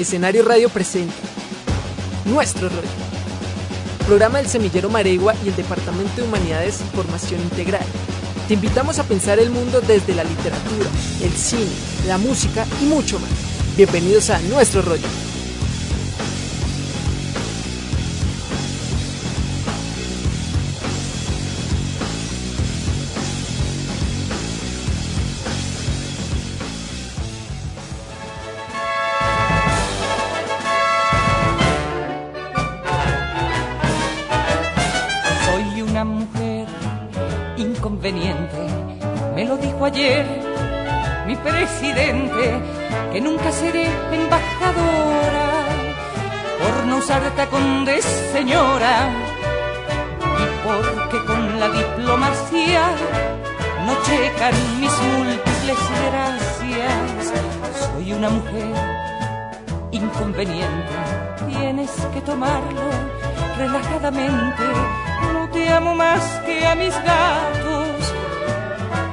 Escenario Radio presenta Nuestro Rollo. Programa del Semillero Maregua y el Departamento de Humanidades Formación Integral. Te invitamos a pensar el mundo desde la literatura, el cine, la música y mucho más. Bienvenidos a Nuestro Rollo. Usar tacón de señora y porque con la diplomacia no checan mis múltiples gracias. Soy una mujer inconveniente, tienes que tomarlo relajadamente. No te amo más que a mis gatos,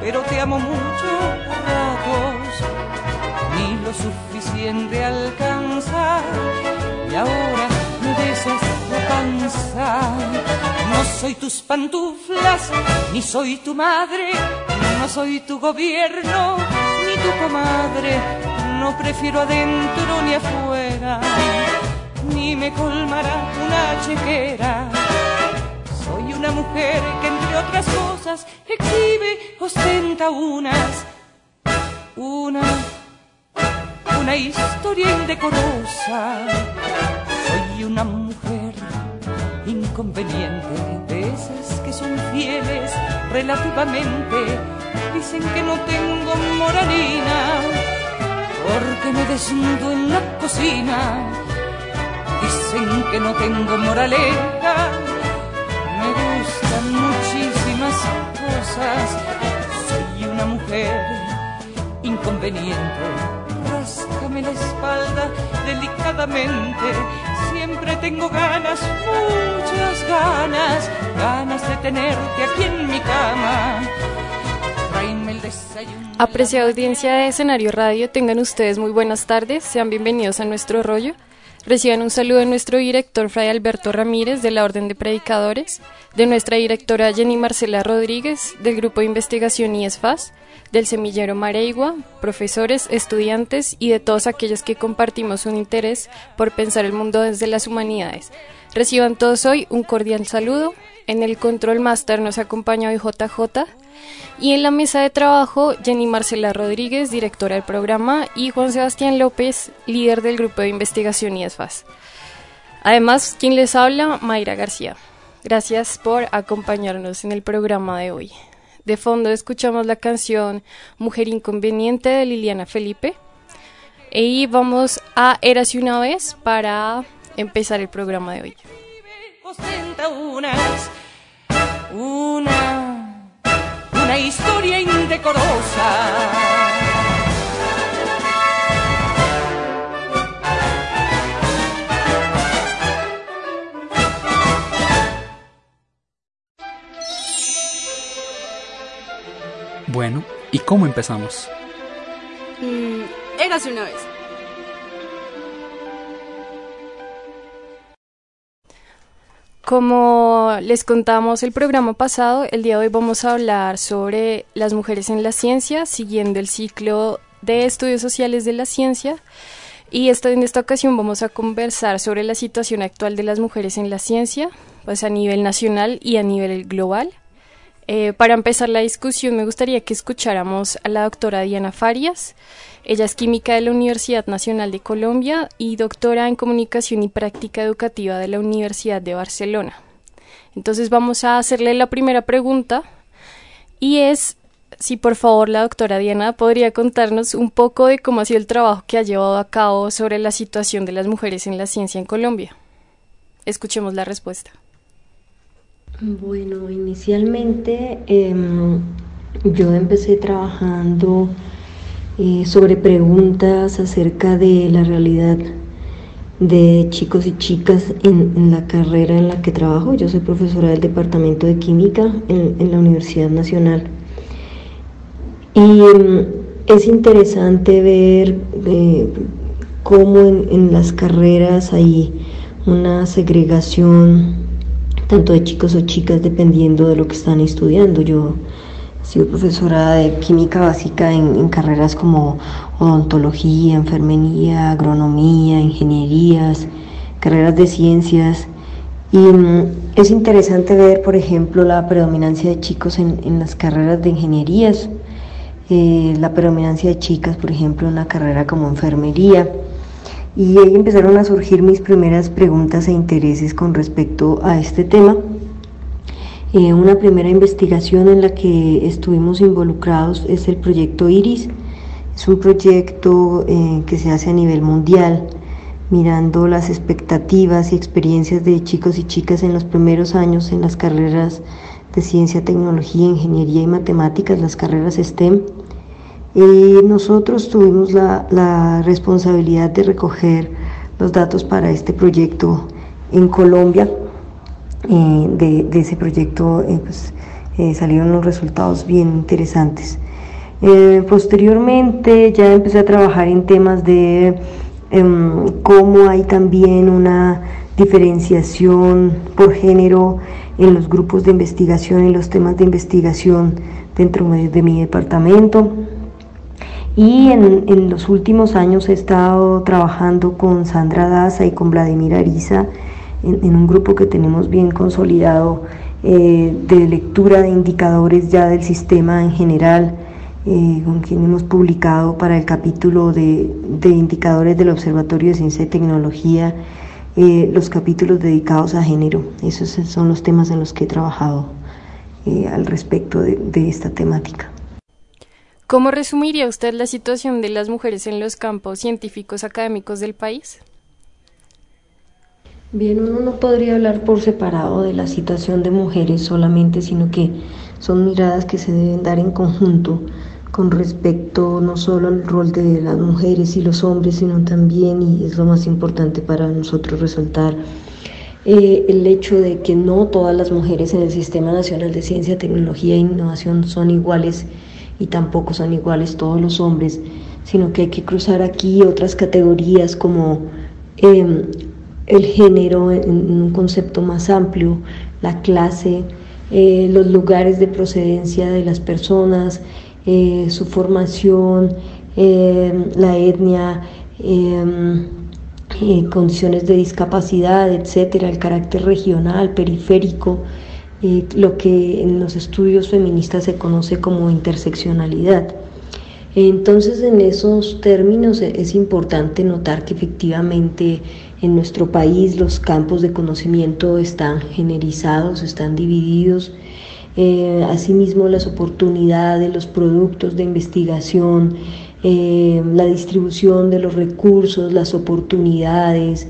pero te amo mucho a ratos. Ni lo suficiente alcanzar y ahora me besas la panza. No soy tus pantuflas, ni soy tu madre, no soy tu gobierno, ni tu comadre. No prefiero adentro ni afuera ni me colmará una chequera. Soy una mujer que entre otras cosas exhibe, ostenta unas, una, una historia indecorosa. Soy una mujer inconveniente, de esas que son fieles relativamente. Dicen que no tengo moralina, porque me desnudo en la cocina Dicen que no tengo moraleja, me gustan muchísimas cosas. Soy una mujer inconveniente, ráscame la espalda delicadamente. Siempre tengo ganas, muchas ganas, ganas de tenerte aquí en mi cama. Apreciada audiencia de Escenario Radio, tengan ustedes muy buenas tardes, sean bienvenidos a nuestro rollo. Reciban un saludo de nuestro director Fray Alberto Ramírez de la Orden de Predicadores, de nuestra directora Jenny Marcela Rodríguez del Grupo de Investigación IESFAS, del Semillero Mareigua, profesores, estudiantes y de todos aquellos que compartimos un interés por pensar el mundo desde las humanidades. Reciban todos hoy un cordial saludo. En el Control Master nos acompaña hoy JJ. Y en la mesa de trabajo, Jenny Marcela Rodríguez, directora del programa, y Juan Sebastián López, líder del grupo de investigación IESFAS. Además, quien les habla, Mayra García. Gracias por acompañarnos en el programa de hoy. De fondo escuchamos la canción Mujer Inconveniente de Liliana Felipe. Y vamos a Érase una vez para empezar el programa de hoy. Ostenta unas, una, una historia indecorosa. Bueno, ¿y cómo empezamos? Mm, érase una vez. Como les contamos el programa pasado, el día de hoy vamos a hablar sobre las mujeres en la ciencia, siguiendo el ciclo de Estudios Sociales de la Ciencia y en esta ocasión vamos a conversar sobre la situación actual de las mujeres en la ciencia, pues a nivel nacional y a nivel global. Eh, para empezar la discusión me gustaría que escucháramos a la doctora Diana Farias. Ella es química de la Universidad Nacional de Colombia y doctora en comunicación y práctica educativa de la Universidad de Barcelona. Entonces vamos a hacerle la primera pregunta y es si por favor la doctora Diana podría contarnos un poco de cómo ha sido el trabajo que ha llevado a cabo sobre la situación de las mujeres en la ciencia en Colombia. Escuchemos la respuesta. Bueno, inicialmente em, yo empecé trabajando eh, sobre preguntas acerca de la realidad de chicos y chicas en, la carrera en la que trabajo. Yo soy profesora del Departamento de Química en, la Universidad Nacional. Y em, es interesante ver eh, cómo en las carreras hay una segregación tanto de chicos o chicas dependiendo de lo que están estudiando. Yo he sido profesora de química básica en, carreras como odontología, enfermería, agronomía, ingenierías, carreras de ciencias. Y mm, es interesante ver, por ejemplo, la predominancia de chicos en, las carreras de ingenierías, eh, la predominancia de chicas, por ejemplo, en la carrera como enfermería y ahí empezaron a surgir mis primeras preguntas e intereses con respecto a este tema. Eh, una primera investigación en la que estuvimos involucrados es el proyecto IRIS. Es un proyecto eh, que se hace a nivel mundial, mirando las expectativas y experiencias de chicos y chicas en los primeros años en las carreras de ciencia, tecnología, ingeniería y matemáticas, las carreras STEM nosotros tuvimos la, responsabilidad de recoger los datos para este proyecto en Colombia. de, ese proyecto eh, pues, eh, salieron los resultados bien interesantes. Eh, posteriormente ya empecé a trabajar en temas de em, cómo hay también una diferenciación por género en los grupos de investigación y los temas de investigación dentro de mi departamento. Y en, los últimos años he estado trabajando con Sandra Daza y con Vladimir Ariza en, un grupo que tenemos bien consolidado eh, de lectura de indicadores ya del sistema en general, eh, con quien hemos publicado para el capítulo de, indicadores del Observatorio de Ciencia y Tecnología eh, los capítulos dedicados a género. Esos son los temas en los que he trabajado al respecto de esta temática. ¿Cómo resumiría usted la situación de las mujeres en los campos científicos académicos del país? Bien, uno no podría hablar por separado de la situación de mujeres solamente, sino que son miradas que se deben dar en conjunto con respecto no solo al rol de las mujeres y los hombres, sino también, y es lo más importante para nosotros resaltar, eh, el hecho de que no todas las mujeres en el Sistema Nacional de Ciencia, Tecnología e Innovación son iguales y tampoco son iguales todos los hombres, sino que hay que cruzar aquí otras categorías como em, el género en, un concepto más amplio, la clase, eh, los lugares de procedencia de las personas, eh, su formación, em, la etnia, em, eh, condiciones de discapacidad, etcétera, el carácter regional, periférico, lo que en los estudios feministas se conoce como interseccionalidad. Entonces, en esos términos e-, es importante notar que efectivamente en nuestro país los campos de conocimiento están generizados, están divididos. Eh, asimismo, las oportunidades, los productos de investigación, eh, la distribución de los recursos, las oportunidades.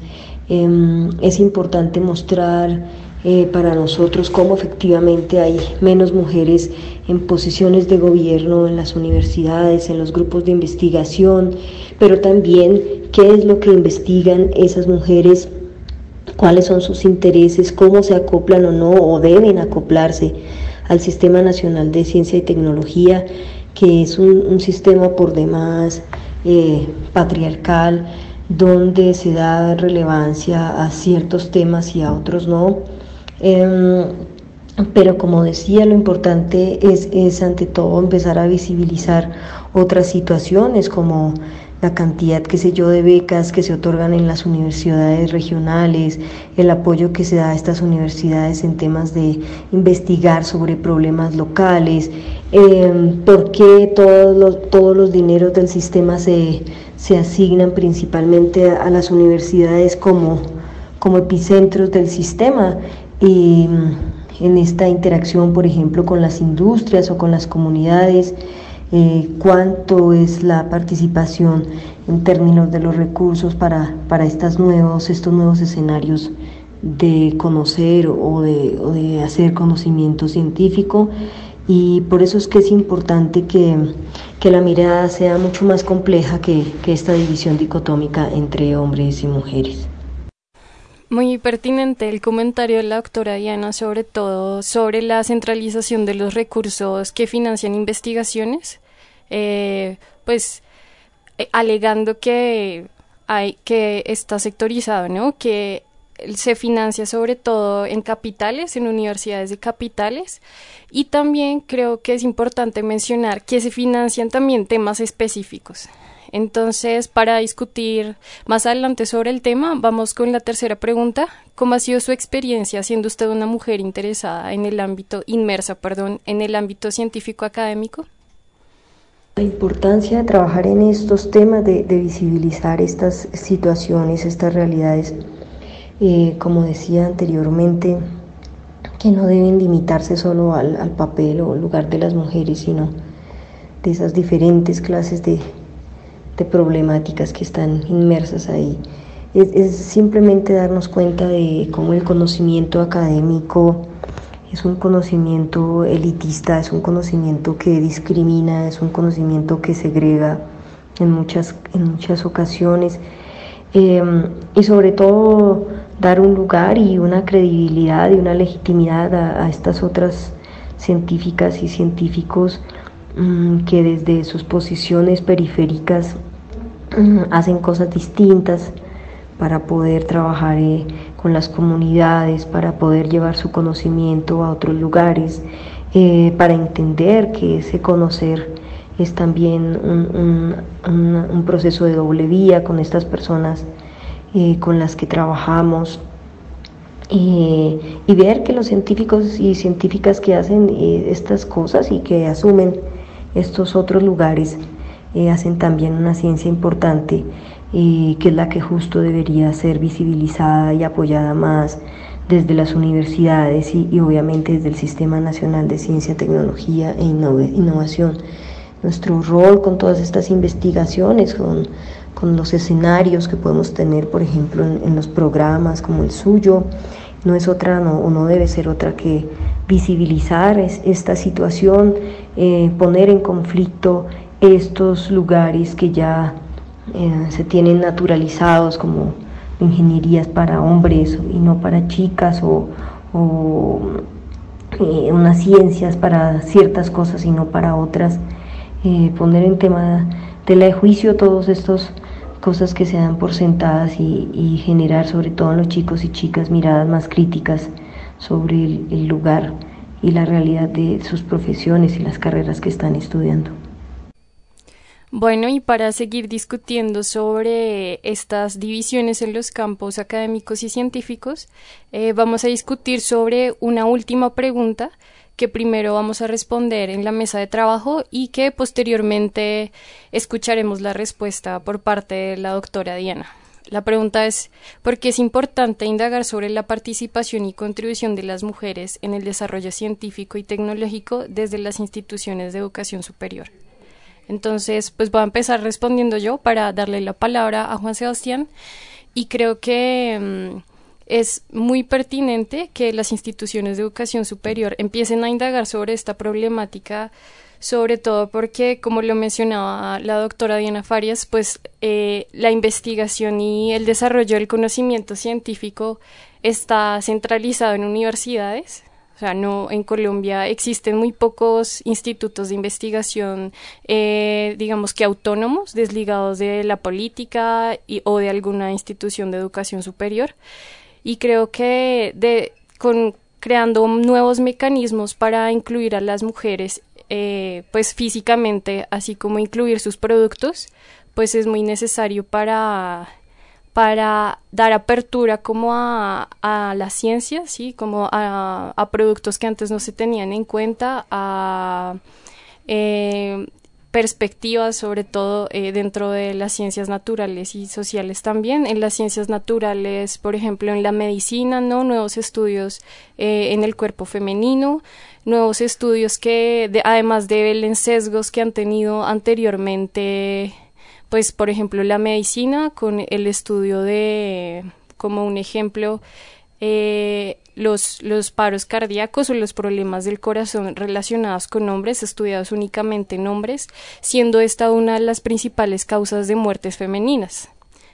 Em, es importante mostrar eh, para nosotros cómo efectivamente hay menos mujeres en posiciones de gobierno en las universidades, en los grupos de investigación, pero también qué es lo que investigan esas mujeres, cuáles son sus intereses, cómo se acoplan o no, o deben acoplarse al Sistema Nacional de Ciencia y Tecnología, que es un, sistema por demás eh, patriarcal, donde se da relevancia a ciertos temas y a otros no Em, pero como decía, lo importante es, ante todo empezar a visibilizar otras situaciones como la cantidad, qué sé yo, de becas que se otorgan en las universidades regionales, el apoyo que se da a estas universidades en temas de investigar sobre problemas locales, eh, por qué todos los, todos los dineros del sistema se, se asignan principalmente a, las universidades como, como epicentros del sistema. Y, en esta interacción, por ejemplo, con las industrias o con las comunidades, eh, cuánto es la participación en términos de los recursos para, para estas nuevos, estos nuevos escenarios de conocer o de, o de, hacer conocimiento científico y por eso es que es importante que, que la mirada sea mucho más compleja que, que esta división dicotómica entre hombres y mujeres. Muy pertinente el comentario de la doctora Diana, sobre todo sobre la centralización de los recursos que financian investigaciones, eh, pues eh, alegando que hay que está sectorizado, ¿no? Que se financia sobre todo en capitales, en universidades de capitales, y también creo que es importante mencionar que se financian también temas específicos. Entonces, para discutir más adelante sobre el tema, vamos con la tercera pregunta. ¿Cómo ha sido su experiencia siendo usted una mujer interesada en el ámbito, inmersa, perdón, en el ámbito científico académico? La importancia de trabajar en estos temas, de, visibilizar estas situaciones, estas realidades, eh, como decía anteriormente, que no deben limitarse solo al, al papel o lugar de las mujeres, sino de esas diferentes clases de, de problemáticas que están inmersas ahí. Es, simplemente darnos cuenta de cómo el conocimiento académico es un conocimiento elitista, es un conocimiento que discrimina, es un conocimiento que segrega en muchas, en muchas ocasiones. Em, y sobre todo dar un lugar y una credibilidad y una legitimidad a estas otras científicas y científicos que desde sus posiciones periféricas Mm, hacen cosas distintas para poder trabajar eh, con las comunidades, para poder llevar su conocimiento a otros lugares, eh, para entender que ese conocer es también un, proceso de doble vía con estas personas eh, con las que trabajamos y ver que los científicos y científicas que hacen estas cosas y que asumen estos otros lugares eh, hacen también una ciencia importante que es la que justo debería ser visibilizada y apoyada más desde las universidades y, obviamente desde el Sistema Nacional de Ciencia, Tecnología e Innovación. Nuestro rol con todas estas investigaciones, con, con los escenarios que podemos tener, por ejemplo, en, los programas como el suyo, no es otra no, o no debe ser otra que visibilizar esta situación, eh, poner en conflicto estos lugares que ya eh, se tienen naturalizados como ingenierías para hombres y no para chicas o, eh, unas ciencias para ciertas cosas y no para otras, poner en tema de la de juicio todas estas cosas que se dan por sentadas y, generar sobre todo en los chicos y chicas miradas más críticas sobre el lugar y la realidad de sus profesiones y las carreras que están estudiando. Bueno, y para seguir discutiendo sobre estas divisiones en los campos académicos y científicos, eh, vamos a discutir sobre una última pregunta que primero vamos a responder en la mesa de trabajo y que posteriormente escucharemos la respuesta por parte de la doctora Diana. La pregunta es, ¿por qué es importante indagar sobre la participación y contribución de las mujeres en el desarrollo científico y tecnológico desde las instituciones de educación superior? Entonces, pues voy a empezar respondiendo yo para darle la palabra a Juan Sebastián y creo que mm, es muy pertinente que las instituciones de educación superior empiecen a indagar sobre esta problemática, sobre todo porque, como lo mencionaba la doctora Diana Farias, pues eh, la investigación y el desarrollo del conocimiento científico está centralizado en universidades, o sea, no, en Colombia existen muy pocos institutos de investigación, eh, digamos que autónomos, desligados de la política y, o de alguna institución de educación superior. Y creo que de, con, creando nuevos mecanismos para incluir a las mujeres eh, pues físicamente, así como incluir sus productos, pues es muy necesario para para dar apertura como a, la ciencia, ¿sí? como a, productos que antes no se tenían en cuenta, a eh, perspectivas, sobre todo eh, dentro de las ciencias naturales y sociales también. En las ciencias naturales, por ejemplo, en la medicina, ¿no? Nuevos estudios eh, en el cuerpo femenino, nuevos estudios que, además de sesgos que han tenido anteriormente pues por ejemplo la medicina con el estudio de como un ejemplo eh, los, los paros cardíacos o los problemas del corazón relacionados con hombres, estudiados únicamente en hombres, siendo esta una de las principales causas de muertes femeninas.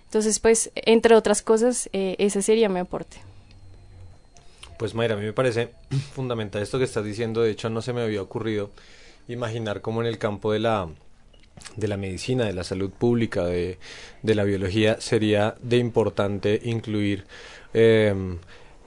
Entonces, pues, entre otras cosas, eh, ese sería mi aporte. Pues Mayra, a mí me parece fundamental esto que estás diciendo, de hecho no se me había ocurrido imaginar cómo en el campo de la de la medicina, de la salud pública, de, de la biología, sería de importante incluir eh,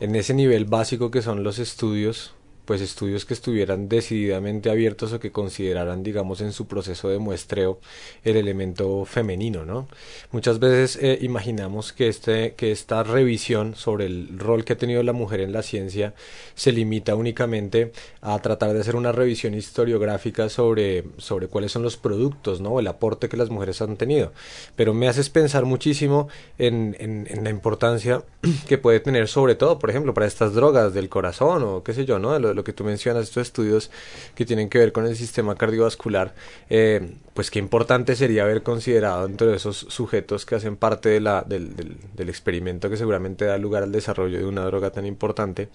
en ese nivel básico que son los estudios pues estudios que estuvieran decididamente abiertos o que consideraran, digamos, en su proceso de muestreo el elemento femenino, ¿no? Muchas veces eh, imaginamos que, este, que esta revisión sobre el rol que ha tenido la mujer en la ciencia se limita únicamente a tratar de hacer una revisión historiográfica sobre, sobre cuáles son los productos, ¿no? El aporte que las mujeres han tenido. Pero me haces pensar muchísimo en, en, la importancia que puede tener sobre todo, por ejemplo, para estas drogas del corazón o qué sé yo, ¿no? lo que tú mencionas, estos estudios que tienen que ver con el sistema cardiovascular, eh, pues qué importante sería haber considerado entre esos sujetos que hacen parte del, experimento que seguramente da lugar al desarrollo de una droga tan importante,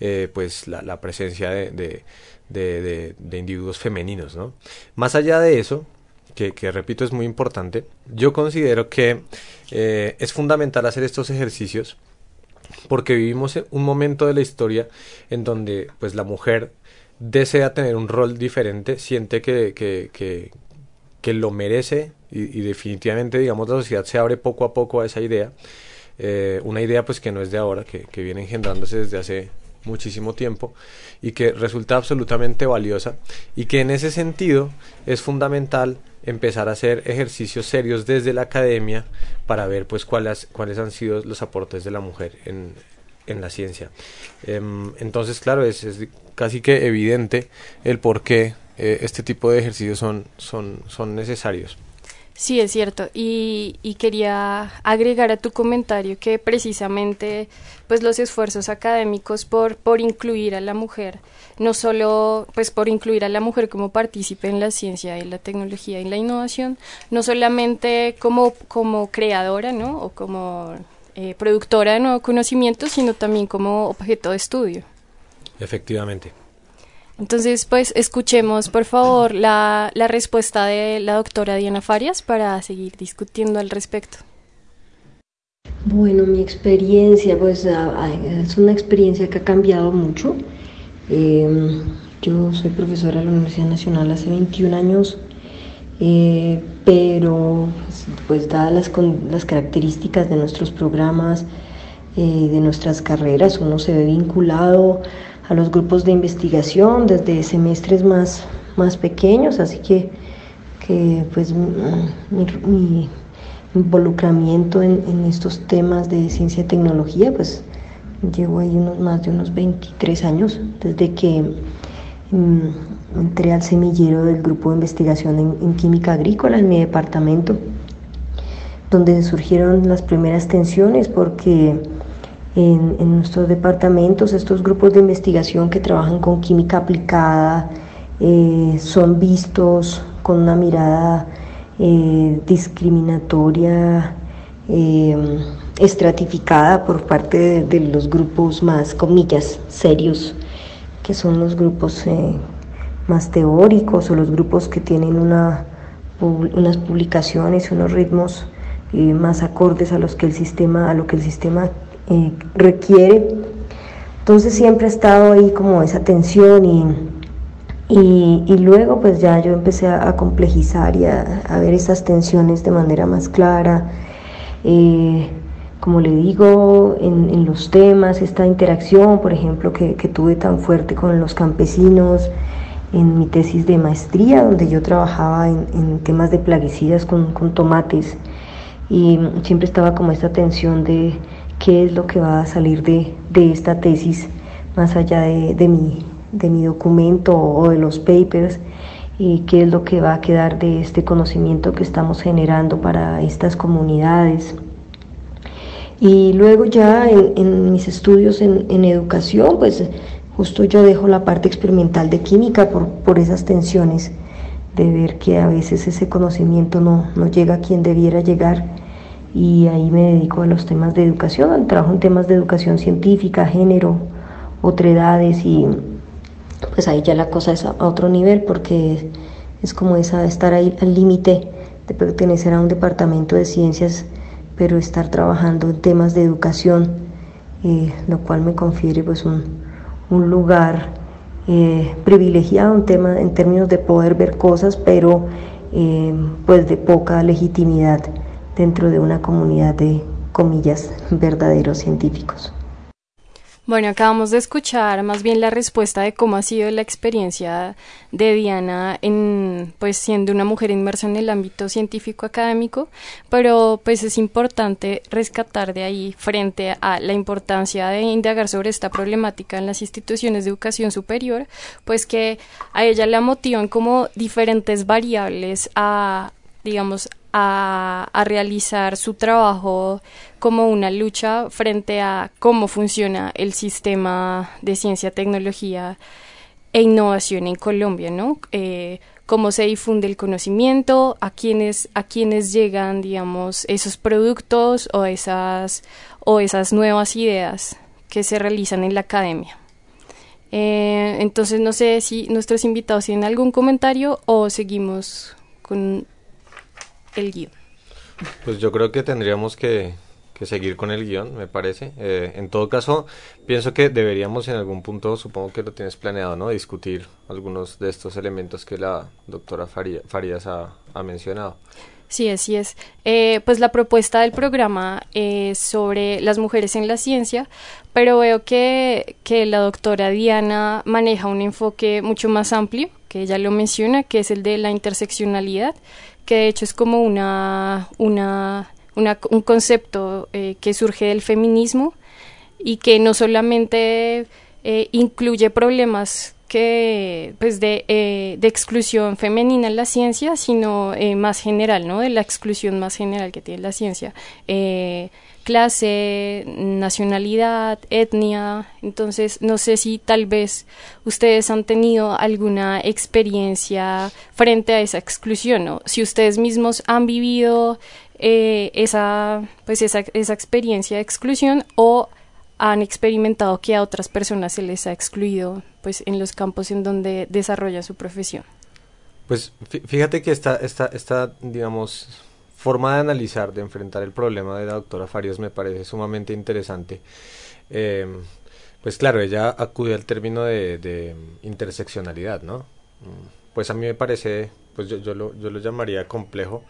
eh, pues la, presencia de, individuos femeninos, ¿no? Más allá de eso, que, que, repito es muy importante, yo considero que eh, es fundamental hacer estos ejercicios porque vivimos un momento de la historia en donde pues la mujer desea tener un rol diferente, siente que, que, que, lo merece y, definitivamente digamos la sociedad se abre poco a poco a esa idea, eh, una idea pues que no es de ahora, que, que viene engendrándose desde hace muchísimo tiempo y que resulta absolutamente valiosa y que en ese sentido es fundamental empezar a hacer ejercicios serios desde la academia para ver pues cuáles, cuáles han sido los aportes de la mujer en, en la ciencia. Em, entonces, claro, es, es, casi que evidente el por qué eh, este tipo de ejercicios son, son, son necesarios. Sí, es cierto. Y, quería agregar a tu comentario que precisamente pues los esfuerzos académicos por, por incluir a la mujer, no solo pues por incluir a la mujer como partícipe en la ciencia y la tecnología y la innovación, no solamente como, como creadora, ¿no? O como eh, productora de nuevo conocimiento, sino también como objeto de estudio. Efectivamente. Entonces, pues escuchemos por favor la, la respuesta de la doctora Diana Farias para seguir discutiendo al respecto. Bueno, mi experiencia, pues es una experiencia que ha cambiado mucho. Em, yo soy profesora de la Universidad Nacional hace 21 años, eh, pero pues dadas las, las, características de nuestros programas, eh, de nuestras carreras, uno se ve vinculado a los grupos de investigación desde semestres más, más pequeños, así que, que pues mi, involucramiento en, en, estos temas de ciencia y tecnología, pues llevo ahí unos más de unos 23 años, desde que mm, entré al semillero del grupo de investigación en, en química agrícola en mi departamento, donde surgieron las primeras tensiones porque en, nuestros departamentos, estos grupos de investigación que trabajan con química aplicada eh, son vistos con una mirada eh, discriminatoria, eh, estratificada por parte de, los grupos más, comillas, serios, que son los grupos más teóricos o los grupos que tienen una, unas publicaciones unos ritmos más acordes a los que el sistema, a lo que el sistema requiere. Entonces siempre ha estado ahí como esa tensión y, y, luego pues ya yo empecé a, complejizar y a, ver esas tensiones de manera más clara. Eh, como le digo, en, los temas, esta interacción, por ejemplo, que, tuve tan fuerte con los campesinos, en mi tesis de maestría, donde yo trabajaba en, temas de plaguicidas con, tomates y siempre estaba como esta tensión de qué es lo que va a salir de, esta tesis más allá de, de, mi, de mi documento o de los papers y qué es lo que va a quedar de este conocimiento que estamos generando para estas comunidades. Y luego ya en, mis estudios en, en, educación, pues justo yo dejo la parte experimental de química por, por esas tensiones de ver que a veces ese conocimiento no, no, llega a quien debiera llegar y ahí me dedico a los temas de educación, trabajo en temas de educación científica, género, otredades y pues ahí ya la cosa es a otro nivel porque es como esa estar ahí al límite de pertenecer a un departamento de ciencias pero estar trabajando en temas de educación eh, lo cual me confiere pues un, un lugar eh, privilegiado en, tema, en términos de poder ver cosas pero eh, pues de poca legitimidad dentro de una comunidad de comillas verdaderos científicos. Bueno, acabamos de escuchar más bien la respuesta de cómo ha sido la experiencia de Diana en pues siendo una mujer inmersa en el ámbito científico académico, pero pues es importante rescatar de ahí frente a la importancia de indagar sobre esta problemática en las instituciones de educación superior, pues que a ella la motivan como diferentes variables a digamos a, realizar su trabajo como una lucha frente a cómo funciona el sistema de ciencia, tecnología e innovación en Colombia, ¿no? Eh, cómo se difunde el conocimiento, a quienes, a llegan, digamos, esos productos o esas, o esas nuevas ideas que se realizan en la academia. Eh, entonces, no sé si nuestros invitados tienen algún comentario o seguimos con el guion? Pues yo creo que tendríamos que, seguir con el guion, me parece. Eh, en todo caso, pienso que deberíamos en algún punto, supongo que lo tienes planeado, ¿no? Discutir algunos de estos elementos que la doctora Farías ha, mencionado. Sí, así es. Eh, pues la propuesta del programa es sobre las mujeres en la ciencia, pero veo que, que la doctora Diana maneja un enfoque mucho más amplio, que ella lo menciona, que es el de la interseccionalidad, que de hecho es como una, una, un concepto eh, que surge del feminismo y que no solamente eh, incluye problemas que pues de, eh, de, exclusión femenina en la ciencia, sino más general, ¿no? De la exclusión más general que tiene la ciencia clase, nacionalidad, etnia. Entonces, no sé si tal vez ustedes han tenido alguna experiencia frente a esa exclusión, o si ustedes mismos han vivido eh, esa, pues esa, esa experiencia de exclusión o han experimentado que a otras personas se les ha excluido pues en los campos en donde desarrolla su profesión. Pues fíjate que esta, esta, esta digamos, forma de analizar, de enfrentar el problema de la doctora Farias me parece sumamente interesante. Eh, pues claro, ella acude al término de, interseccionalidad, ¿no? Mm, pues a mí me parece, pues yo, lo, yo lo llamaría complejo,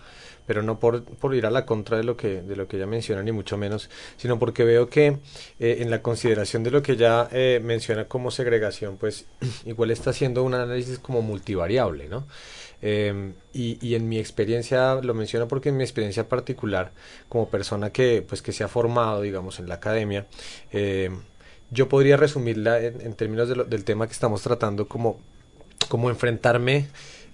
pero no por, por, ir a la contra de lo que de lo que ella menciona ni mucho menos sino porque veo que eh, en la consideración de lo que ella eh, menciona como segregación pues igual está haciendo un análisis como multivariable no Em, y, en mi experiencia, lo menciono porque en mi experiencia particular, como persona que, pues, que se ha formado, digamos, en la academia, em, yo podría resumirla en, términos del tema que estamos tratando como, como enfrentarme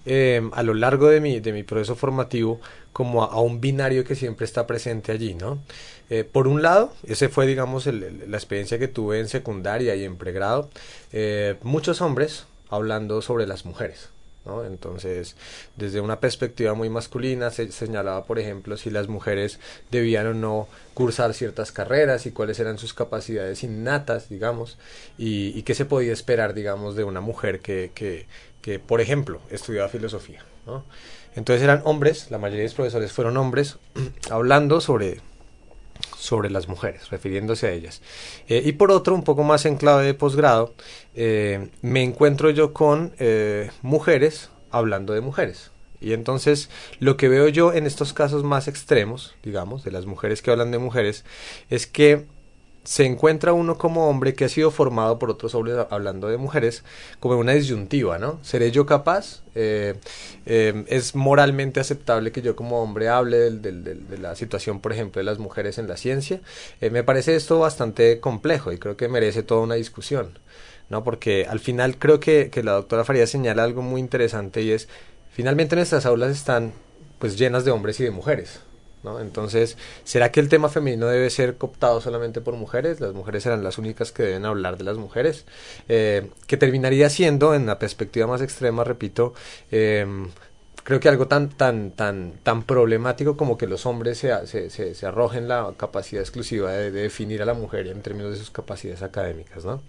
em, a lo largo de mi, de mi proceso formativo como a, un binario que siempre está presente allí, ¿no? Eh, por un lado, ese fue, digamos, la experiencia que tuve en secundaria y en pregrado, eh, muchos hombres hablando sobre las mujeres, entonces, desde una perspectiva muy masculina se señalaba, por ejemplo, si las mujeres debían o no cursar ciertas carreras y cuáles eran sus capacidades innatas, digamos, y, qué se podía esperar, digamos, de una mujer que, que, que por ejemplo, estudiaba filosofía, Entonces eran hombres, la mayoría de los profesores fueron hombres, hablando sobre sobre las mujeres, refiriéndose a ellas. Eh, y por otro, un poco más en clave de posgrado, eh, me encuentro yo con eh, mujeres hablando de mujeres. Y entonces lo que veo yo en estos casos más extremos, digamos, de las mujeres que hablan de mujeres, es que se encuentra uno como hombre que ha sido formado por otros hombres, hablando de mujeres, como una disyuntiva, ¿no? ¿Seré yo capaz? Eh, eh, ¿Es moralmente aceptable que yo como hombre hable de la situación, por ejemplo, de las mujeres en la ciencia? Eh, me parece esto bastante complejo y creo que merece toda una discusión, ¿no? Porque al final creo que, que la doctora Faría señala algo muy interesante y es, finalmente nuestras aulas están pues llenas de hombres y de mujeres, ¿no? Entonces, ¿será que el tema femenino debe ser cooptado solamente por mujeres? Las mujeres serán las únicas que deben hablar de las mujeres, eh, que terminaría siendo, en la perspectiva más extrema, repito, eh, creo que algo tan tan tan tan problemático como que los hombres se, se, se, arrojen la capacidad exclusiva de, definir a la mujer en términos de sus capacidades académicas ¿no?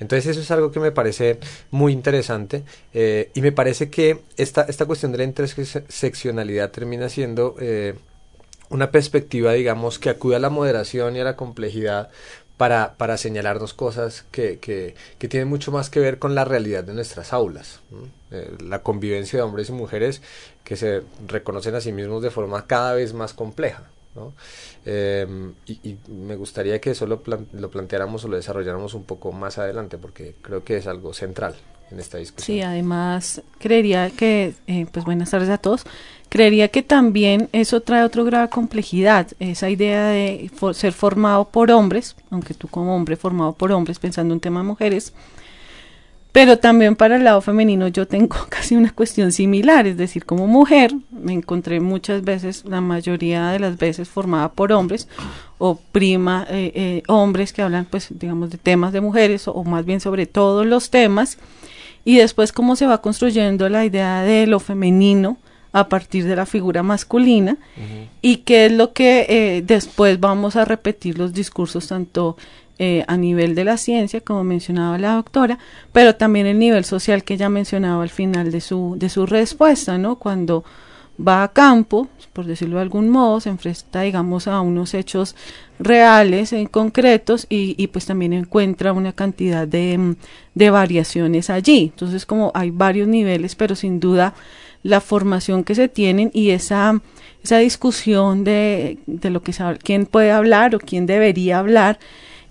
entonces eso es algo que me parece muy interesante eh, y me parece que esta esta cuestión de la interseccionalidad termina siendo una perspectiva, digamos, que acude a la moderación y a la complejidad para, para señalarnos cosas que, que, que, tienen mucho más que ver con la realidad de nuestras aulas. Eh, la convivencia de hombres y mujeres que se reconocen a sí mismos de forma cada vez más compleja. ¿no? Eh, y, me gustaría que eso lo, lo planteáramos o lo desarrolláramos un poco más adelante porque creo que es algo central en esta discusión. Sí, además creería que, eh, pues buenas tardes a todos, creería que también eso trae otro grado complejidad, esa idea de ser formado por hombres, aunque tú como hombre formado por hombres pensando en tema de mujeres, pero también para el lado femenino yo tengo casi una cuestión similar, es decir, como mujer me encontré muchas veces, la mayoría de las veces formada por hombres o prima eh, eh, hombres que hablan pues digamos de temas de mujeres o más bien sobre todos los temas y después cómo se va construyendo la idea de lo femenino a partir de la figura masculina y qué es lo que eh, después vamos a repetir los discursos tanto eh, a nivel de la ciencia, como mencionaba la doctora, pero también el nivel social que ella mencionaba al final de su, de su respuesta, ¿no? Cuando va a campo, por decirlo de algún modo, se enfrenta, digamos, a unos hechos reales, en concretos, y, y pues también encuentra una cantidad de, de variaciones allí. Entonces, como hay varios niveles, pero sin duda la formación que se tienen y esa, esa discusión de, de lo que sabe, quién puede hablar o quién debería hablar,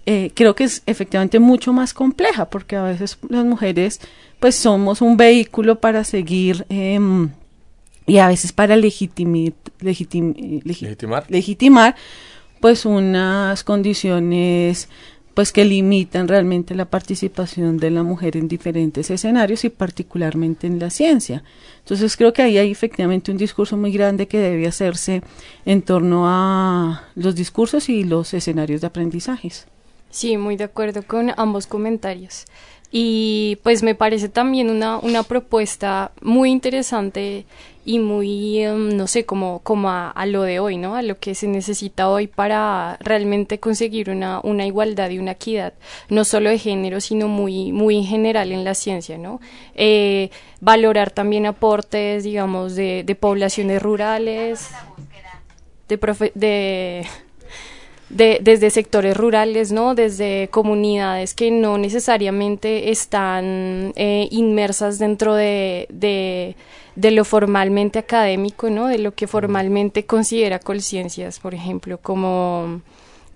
eh, creo que es efectivamente mucho más compleja, porque a veces las mujeres pues somos un vehículo para seguir eh, y a veces para legitimar, legitimar pues unas condiciones pues que limitan realmente la participación de la mujer en diferentes escenarios y particularmente en la ciencia. Entonces creo que ahí hay efectivamente un discurso muy grande que debe hacerse en torno a los discursos y los escenarios de aprendizajes. Sí, muy de acuerdo con ambos comentarios. Y pues me parece también una, una propuesta muy interesante y muy, em, no sé, como, como a, lo de hoy, ¿no? A lo que se necesita hoy para realmente conseguir una, una igualdad y una equidad, no solo de género, sino muy, muy en general en la ciencia, ¿no? Eh, valorar también aportes, digamos, de, de poblaciones rurales, de, de de, desde sectores rurales, ¿no? Desde comunidades que no necesariamente están eh, inmersas dentro de, de, de, lo formalmente académico, ¿no? De lo que formalmente considera Colciencias, por ejemplo, como,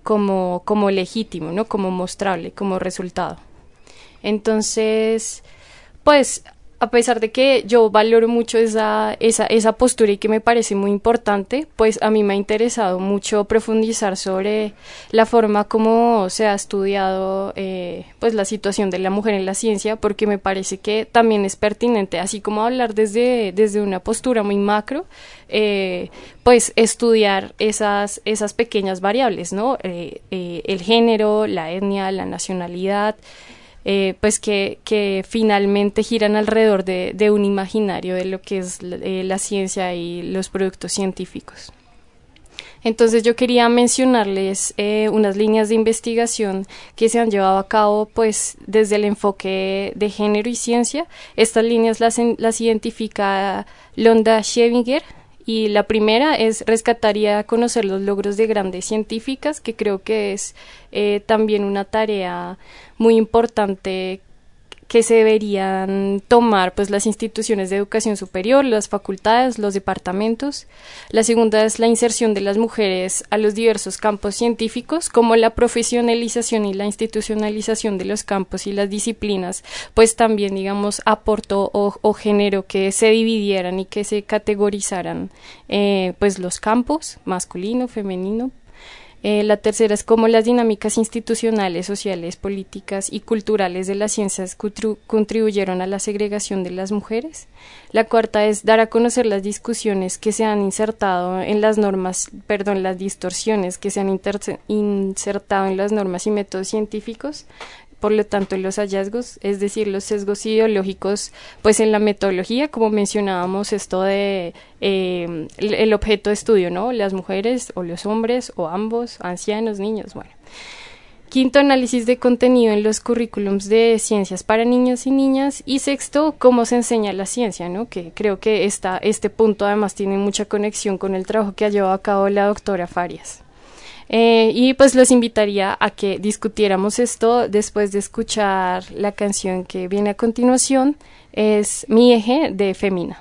como, como legítimo, ¿no? Como mostrable, como resultado. Entonces, pues a pesar de que yo valoro mucho esa, esa, esa postura y que me parece muy importante, pues a mí me ha interesado mucho profundizar sobre la forma como se ha estudiado eh, pues la situación de la mujer en la ciencia, porque me parece que también es pertinente, así como hablar desde, desde una postura muy macro, eh, pues estudiar esas, esas pequeñas variables, ¿no? Eh, el género, la etnia, la nacionalidad, eh, pues que, que, finalmente giran alrededor de, de, un imaginario de lo que es eh, la ciencia y los productos científicos. Entonces yo quería mencionarles eh, unas líneas de investigación que se han llevado a cabo pues desde el enfoque de género y ciencia. Estas líneas las, las identifica Londa Schevinger y la primera es rescatar y conocer los logros de grandes científicas, que creo que es eh, también una tarea muy importante que se deberían tomar pues las instituciones de educación superior, las facultades, los departamentos. La segunda es la inserción de las mujeres a los diversos campos científicos, como la profesionalización y la institucionalización de los campos y las disciplinas, pues también digamos aportó o, generó que se dividieran y que se categorizaran eh, pues los campos masculino, femenino, eh, la tercera es cómo las dinámicas institucionales, sociales, políticas y culturales de las ciencias contribuyeron a la segregación de las mujeres. La cuarta es dar a conocer las discusiones que se han insertado en las normas, perdón, las distorsiones que se han insertado en las normas y métodos científicos por lo tanto los hallazgos, es decir, los sesgos ideológicos, pues en la metodología, como mencionábamos, esto de eh, el objeto de estudio, ¿no? Las mujeres o los hombres o ambos, ancianos, niños, bueno. Quinto, análisis de contenido en los currículums de ciencias para niños y niñas. Y sexto, cómo se enseña la ciencia, ¿no? Que creo que esta, este punto además tiene mucha conexión con el trabajo que ha llevado a cabo la doctora Farias. Eh, y pues los invitaría a que discutiéramos esto después de escuchar la canción que viene a continuación, es Mi eje de Femina.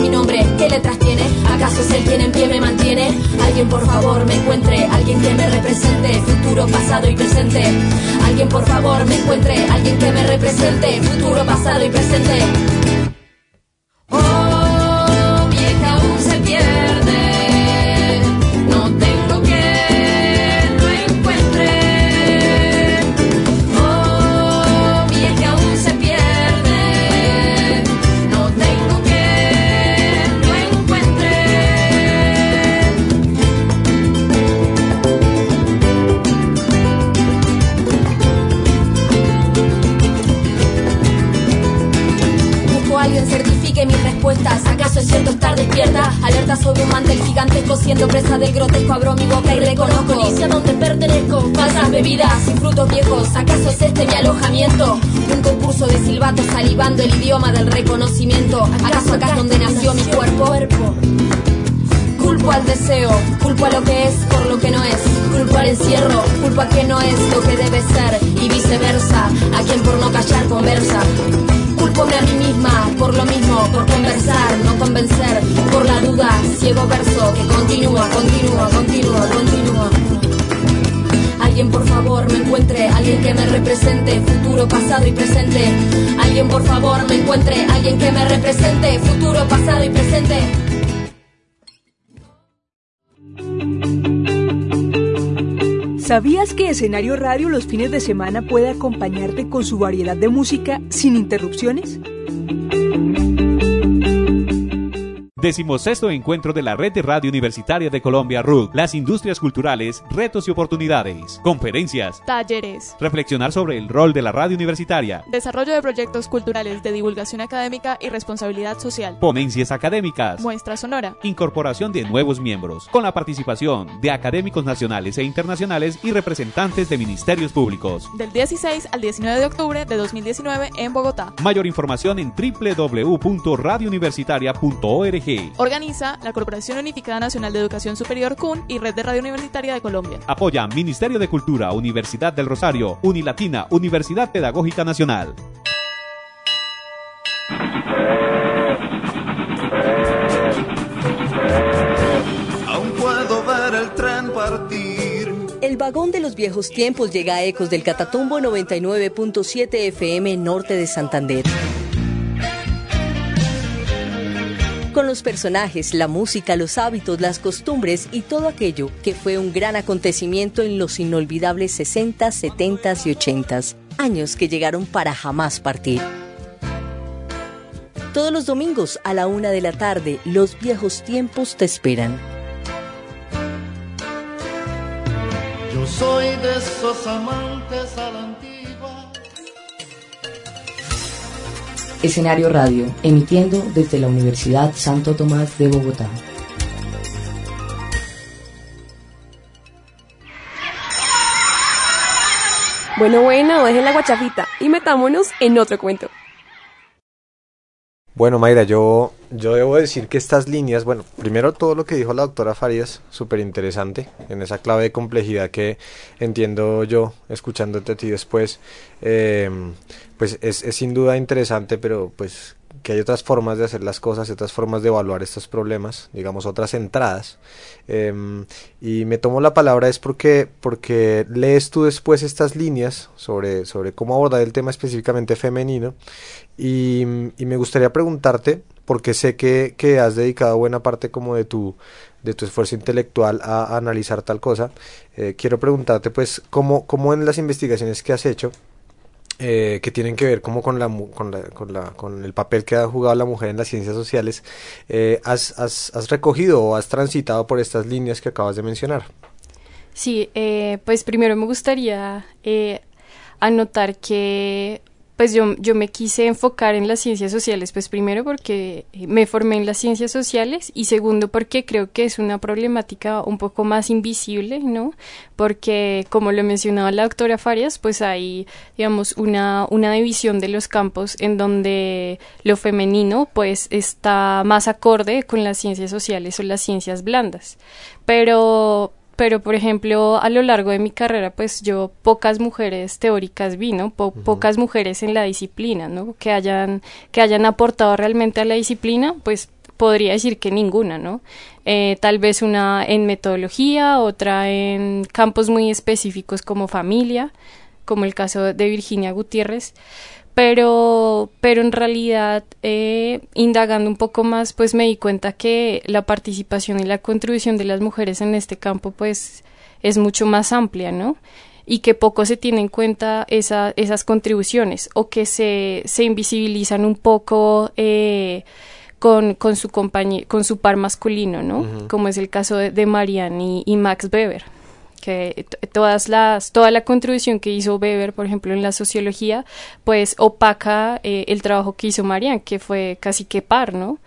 mi nombre, ¿qué letras tiene? ¿Acaso es el quien en pie me mantiene? Alguien por favor me encuentre, alguien que me represente, futuro, pasado y presente. Alguien por favor me encuentre, alguien que me represente, futuro, pasado y presente. noche siento estar despierta. Alerta sobre un mantel gigantesco, siendo presa del grotesco. Abro mi boca y reconozco dice a dónde pertenezco. Falsas bebidas sin frutos viejos, ¿acaso es este mi alojamiento? Un concurso de silbatos salivando el idioma del reconocimiento. ¿Acaso acá es donde nació mi cuerpo? Culpo al deseo, culpo a lo que es por lo que no es, culpo al encierro, culpo a que no es lo que debe ser y viceversa, a quien por no callar conversa. Pobre a mí misma, por lo mismo, por conversar, no convencer, por la duda, ciego verso que continúa, continúa, continúa, continúa. Alguien por favor me encuentre, alguien que me represente, futuro, pasado y presente. Alguien por favor me encuentre, alguien que me represente, futuro, pasado y presente. ¿Sabías que Escenario Radio los fines de semana puede acompañarte con su variedad de música sin interrupciones? Decimosexto encuentro de la Red de Radio Universitaria de Colombia, RUC. Las industrias culturales, retos y oportunidades. Conferencias. Talleres. Reflexionar sobre el rol de la radio universitaria. Desarrollo de proyectos culturales de divulgación académica y responsabilidad social. Ponencias académicas. Muestra sonora. Incorporación de nuevos miembros. Con la participación de académicos nacionales e internacionales y representantes de ministerios públicos. Del 16 al 19 de octubre de 2019 en Bogotá. Mayor información en www.radiouniversitaria.org Organiza la Corporación Unificada Nacional de Educación Superior CUN y Red de Radio Universitaria de Colombia. Apoya Ministerio de Cultura, Universidad del Rosario, Unilatina, Universidad Pedagógica Nacional. Aún puedo ver el tren partir. El vagón de los viejos tiempos llega a ecos del Catatumbo 99.7 FM norte de Santander. Con los personajes, la música, los hábitos, las costumbres y todo aquello que fue un gran acontecimiento en los inolvidables 60, 70 y 80 años que llegaron para jamás partir. Todos los domingos a la una de la tarde, los viejos tiempos te esperan. Yo soy de esos amantes a Escenario Radio, emitiendo desde la Universidad Santo Tomás de Bogotá. Bueno, bueno, dejen la guachafita y metámonos en otro cuento. Bueno, Mayra, yo, yo debo decir que estas líneas, bueno, primero todo lo que dijo la doctora Farías, súper interesante, en esa clave de complejidad que entiendo yo, escuchándote a ti después, eh, pues es, sin duda interesante, pero pues que hay otras formas de hacer las cosas, otras formas de evaluar estos problemas, digamos otras entradas. Eh, y me tomo la palabra es porque, porque lees tú después estas líneas sobre, sobre cómo abordar el tema específicamente femenino y me gustaría preguntarte, porque sé que, que, has dedicado buena parte como de tu, de tu esfuerzo intelectual a, analizar tal cosa, eh, quiero preguntarte pues cómo, cómo en las investigaciones que has hecho, eh, que tienen que ver como con la, con la, con el papel que ha jugado la mujer en las ciencias sociales eh, has, has, recogido o has transitado por estas líneas que acabas de mencionar sí pues primero me gustaría anotar que pues yo, yo me quise enfocar en las ciencias sociales, pues primero porque me formé en las ciencias sociales y segundo porque creo que es una problemática un poco más invisible, ¿no? Porque como lo mencionaba la doctora Farias, pues hay, digamos, una, una división de los campos en donde lo femenino pues está más acorde con las ciencias sociales o las ciencias blandas. Pero, pero por ejemplo a lo largo de mi carrera pues yo pocas mujeres teóricas vi no po uh -huh. pocas mujeres en la disciplina no que hayan que hayan aportado realmente a la disciplina pues podría decir que ninguna no eh, tal vez una en metodología otra en campos muy específicos como familia como el caso de Virginia Gutiérrez pero, pero en realidad, eh, indagando un poco más, pues me di cuenta que la participación y la contribución de las mujeres en este campo, pues, es mucho más amplia, ¿no? Y que poco se tiene en cuenta esa, esas contribuciones, o que se, se invisibilizan un poco eh, con, con, su con su par masculino, ¿no? Uh -huh. Como es el caso de, de Marianne y, y Max Weber que todas las toda la contribución que hizo Weber por ejemplo en la sociología pues opaca eh, el trabajo que hizo Marianne que fue casi que par no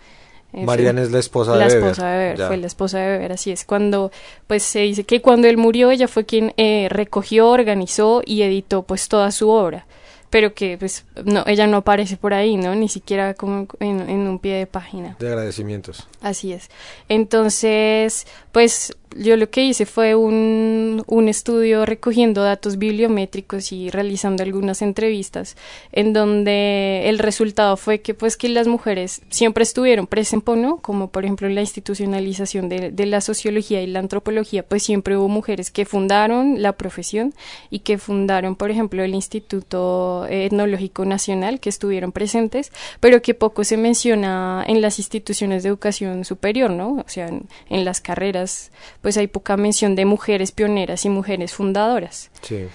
Marianne es la esposa la de Weber. esposa de Weber fue la esposa de Weber así es. Cuando pues se dice que cuando él murió ella fue quien eh, recogió organizó y editó pues toda su obra pero que pues no ella no aparece por ahí no ni siquiera como en, en un pie de página. De agradecimientos. Así es. Entonces pues yo lo que hice fue un, un, estudio recogiendo datos bibliométricos y realizando algunas entrevistas en donde el resultado fue que pues que las mujeres siempre estuvieron presentes ¿no? como por ejemplo en la institucionalización de, de, la sociología y la antropología pues siempre hubo mujeres que fundaron la profesión y que fundaron por ejemplo el Instituto Etnológico Nacional que estuvieron presentes pero que poco se menciona en las instituciones de educación superior no o sea en, en las carreras pues hay poca mención de mujeres pioneras y mujeres fundadoras. Sí.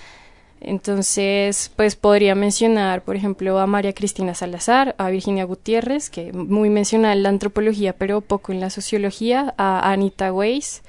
Entonces, pues podría mencionar, por ejemplo, a María Cristina Salazar, a Virginia Gutiérrez, que muy mencionada en la antropología, pero poco en la sociología, a Anita Weiss,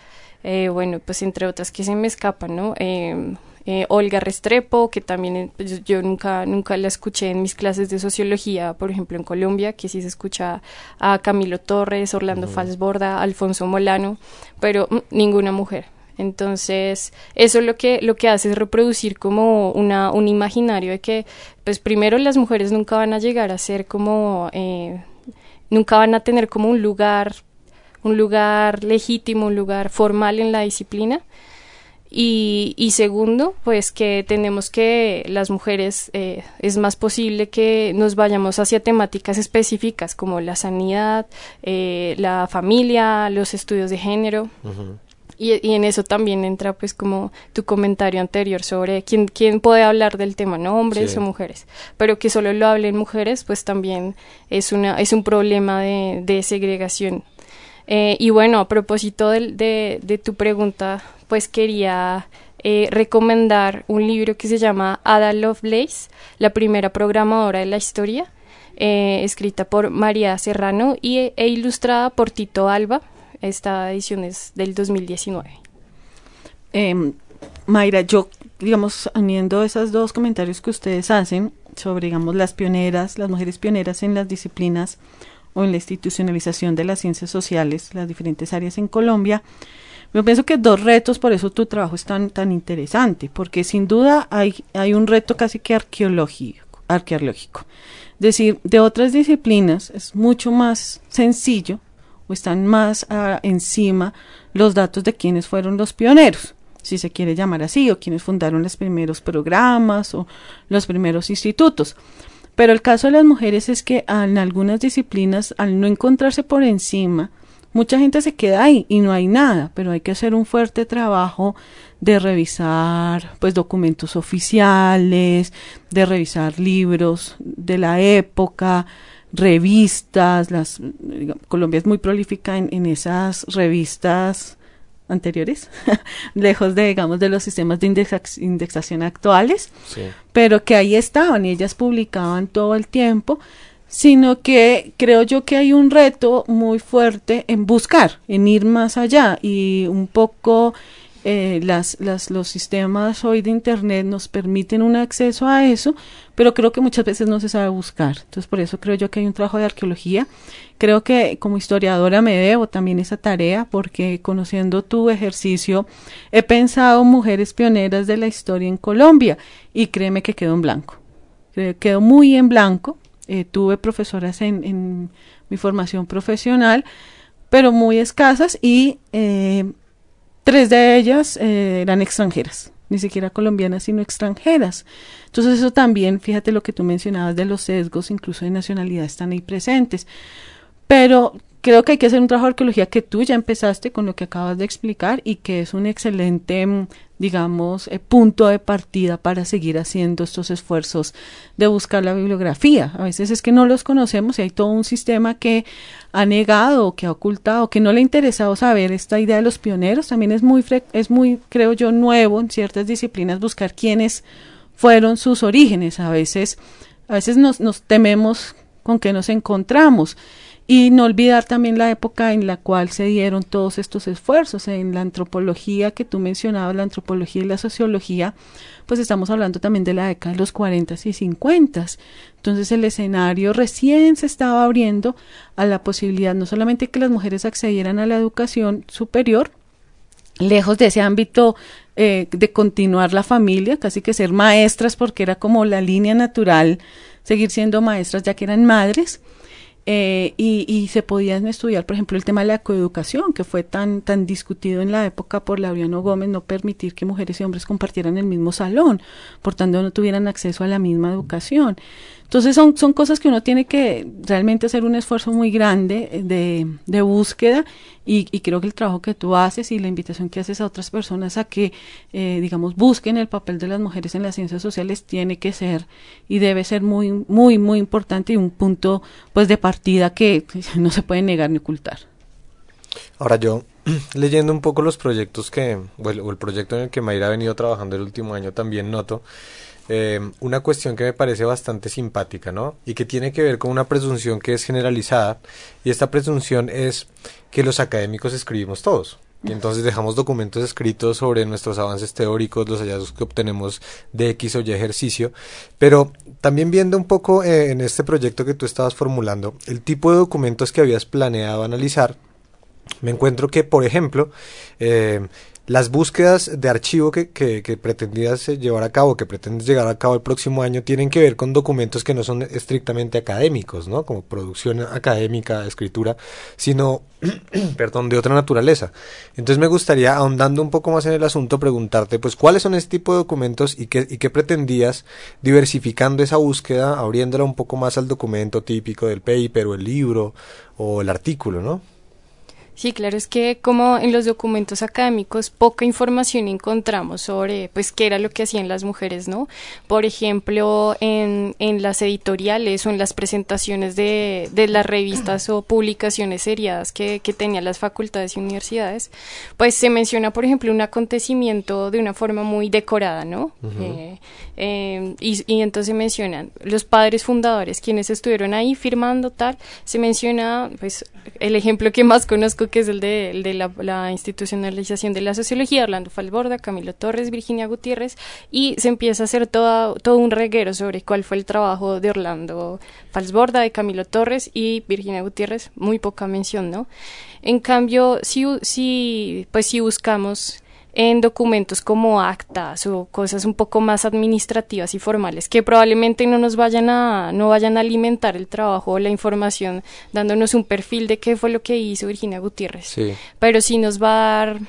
eh, bueno, pues entre otras que se me escapan, ¿no? Eh, eh, Olga Restrepo, que también pues, yo nunca, nunca la escuché en mis clases de sociología, por ejemplo en Colombia, que sí se escucha a Camilo Torres, Orlando uh -huh. Falsborda, Alfonso Molano, pero mm, ninguna mujer. Entonces, eso lo que, lo que hace es reproducir como una, un imaginario de que, pues primero las mujeres nunca van a llegar a ser como, eh, nunca van a tener como un lugar un lugar legítimo, un lugar formal en la disciplina. Y, y, segundo, pues que tenemos que las mujeres eh, es más posible que nos vayamos hacia temáticas específicas como la sanidad, eh, la familia, los estudios de género. y, y, en eso también entra pues como tu comentario anterior sobre quién, quién puede hablar del tema, ¿no? Hombres sí. o mujeres. Pero que solo lo hablen mujeres, pues también es, una, es un problema de, de segregación. Eh, y bueno, a propósito de, de, de tu pregunta pues quería eh, recomendar un libro que se llama Ada Lovelace, la primera programadora de la historia, eh, escrita por María Serrano y, e ilustrada por Tito Alba. Esta edición es del 2019. Eh, Mayra, yo, digamos, uniendo esos dos comentarios que ustedes hacen sobre, digamos, las pioneras, las mujeres pioneras en las disciplinas o en la institucionalización de las ciencias sociales, las diferentes áreas en Colombia, yo pienso que dos retos, por eso tu trabajo es tan, tan interesante, porque sin duda hay, hay un reto casi que arqueológico, arqueológico. Decir, de otras disciplinas es mucho más sencillo o están más uh, encima los datos de quienes fueron los pioneros, si se quiere llamar así, o quienes fundaron los primeros programas o los primeros institutos. Pero el caso de las mujeres es que en algunas disciplinas, al no encontrarse por encima, mucha gente se queda ahí y no hay nada, pero hay que hacer un fuerte trabajo de revisar pues documentos oficiales, de revisar libros de la época, revistas, las digamos, Colombia es muy prolífica en, en esas revistas anteriores, lejos de, digamos, de los sistemas de indexa indexación actuales, sí. pero que ahí estaban y ellas publicaban todo el tiempo sino que creo yo que hay un reto muy fuerte en buscar, en ir más allá y un poco eh, las, las, los sistemas hoy de Internet nos permiten un acceso a eso, pero creo que muchas veces no se sabe buscar. Entonces, por eso creo yo que hay un trabajo de arqueología. Creo que como historiadora me debo también esa tarea, porque conociendo tu ejercicio, he pensado mujeres pioneras de la historia en Colombia y créeme que quedó en blanco. Quedó muy en blanco eh, tuve profesoras en, mi formación profesional, pero muy escasas y eh, tres de ellas eh, eran extranjeras, ni siquiera colombianas, sino extranjeras. Entonces eso también, fíjate lo que tú mencionabas de los sesgos, incluso de nacionalidad, están ahí presentes. Pero creo que hay que hacer un trabajo de arqueología que tú ya empezaste con lo que acabas de explicar y que es un excelente, digamos, eh, punto de partida para seguir haciendo estos esfuerzos de buscar la bibliografía. A veces es que no los conocemos y hay todo un sistema que ha negado, que ha ocultado, que no le ha interesado saber esta idea de los pioneros. También es muy, es muy, creo yo, nuevo en ciertas disciplinas buscar quiénes fueron sus orígenes. A veces, a veces nos, nos tememos con qué nos encontramos. Y no olvidar también la época en la cual se dieron todos estos esfuerzos. En la antropología que tú mencionabas, la antropología y la sociología, pues estamos hablando también de la década de los 40 y 50. Entonces el escenario recién se estaba abriendo a la posibilidad no solamente que las mujeres accedieran a la educación superior, lejos de ese ámbito eh, de continuar la familia, casi que ser maestras porque era como la línea natural seguir siendo maestras ya que eran madres, eh, y, y, se podían estudiar, por ejemplo, el tema de la coeducación, que fue tan, tan discutido en la época por Laureano Gómez, no permitir que mujeres y hombres compartieran el mismo salón, por tanto no tuvieran acceso a la misma educación. Entonces son, son cosas que uno tiene que realmente hacer un esfuerzo muy grande de, de búsqueda y, y, creo que el trabajo que tú haces y la invitación que haces a otras personas a que, eh, digamos, busquen el papel de las mujeres en las ciencias sociales tiene que ser y debe ser muy, muy, muy importante y un punto pues de partida que no se puede negar ni ocultar. Ahora yo, leyendo un poco los proyectos que, o el, o el proyecto en el que Mayra ha venido trabajando el último año, también noto eh, una cuestión que me parece bastante simpática, ¿no? Y que tiene que ver con una presunción que es generalizada, y esta presunción es que los académicos escribimos todos. Y entonces dejamos documentos escritos sobre nuestros avances teóricos, los hallazgos que obtenemos de X o Y ejercicio, pero también viendo un poco eh, en este proyecto que tú estabas formulando, el tipo de documentos que habías planeado analizar, me encuentro que, por ejemplo, eh, las búsquedas de archivo que, que, pretendías eh, llevar a cabo, que pretendes llegar a cabo el próximo año, tienen que ver con documentos que no son estrictamente académicos, ¿no? Como producción académica, escritura, sino, perdón, de otra naturaleza. Entonces me gustaría, ahondando un poco más en el asunto, preguntarte, pues, ¿cuáles son este tipo de documentos y qué, y qué pretendías diversificando esa búsqueda, abriéndola un poco más al documento típico del paper o el libro o el artículo, ¿no? Sí, claro, es que como en los documentos académicos poca información encontramos sobre pues qué era lo que hacían las mujeres, ¿no? Por ejemplo, en, en las editoriales o en las presentaciones de, de las revistas o publicaciones seriadas que, que tenían las facultades y universidades, pues se menciona, por ejemplo, un acontecimiento de una forma muy decorada, ¿no? eh, eh, y, y entonces mencionan los padres fundadores, quienes estuvieron ahí firmando tal, se menciona, pues el ejemplo que más conozco que es el de, la, institucionalización de la sociología, Orlando Falborda, Camilo Torres, Virginia Gutiérrez, y se empieza a hacer todo un reguero sobre cuál fue el trabajo de Orlando Falsborda, de Camilo Torres y Virginia Gutiérrez, muy poca mención, ¿no? En cambio, si, si, pues si buscamos en documentos como actas o cosas un poco más administrativas y formales que probablemente no nos vayan a no vayan a alimentar el trabajo o la información dándonos un perfil de qué fue lo que hizo Virginia Gutiérrez sí. pero sí nos va a dar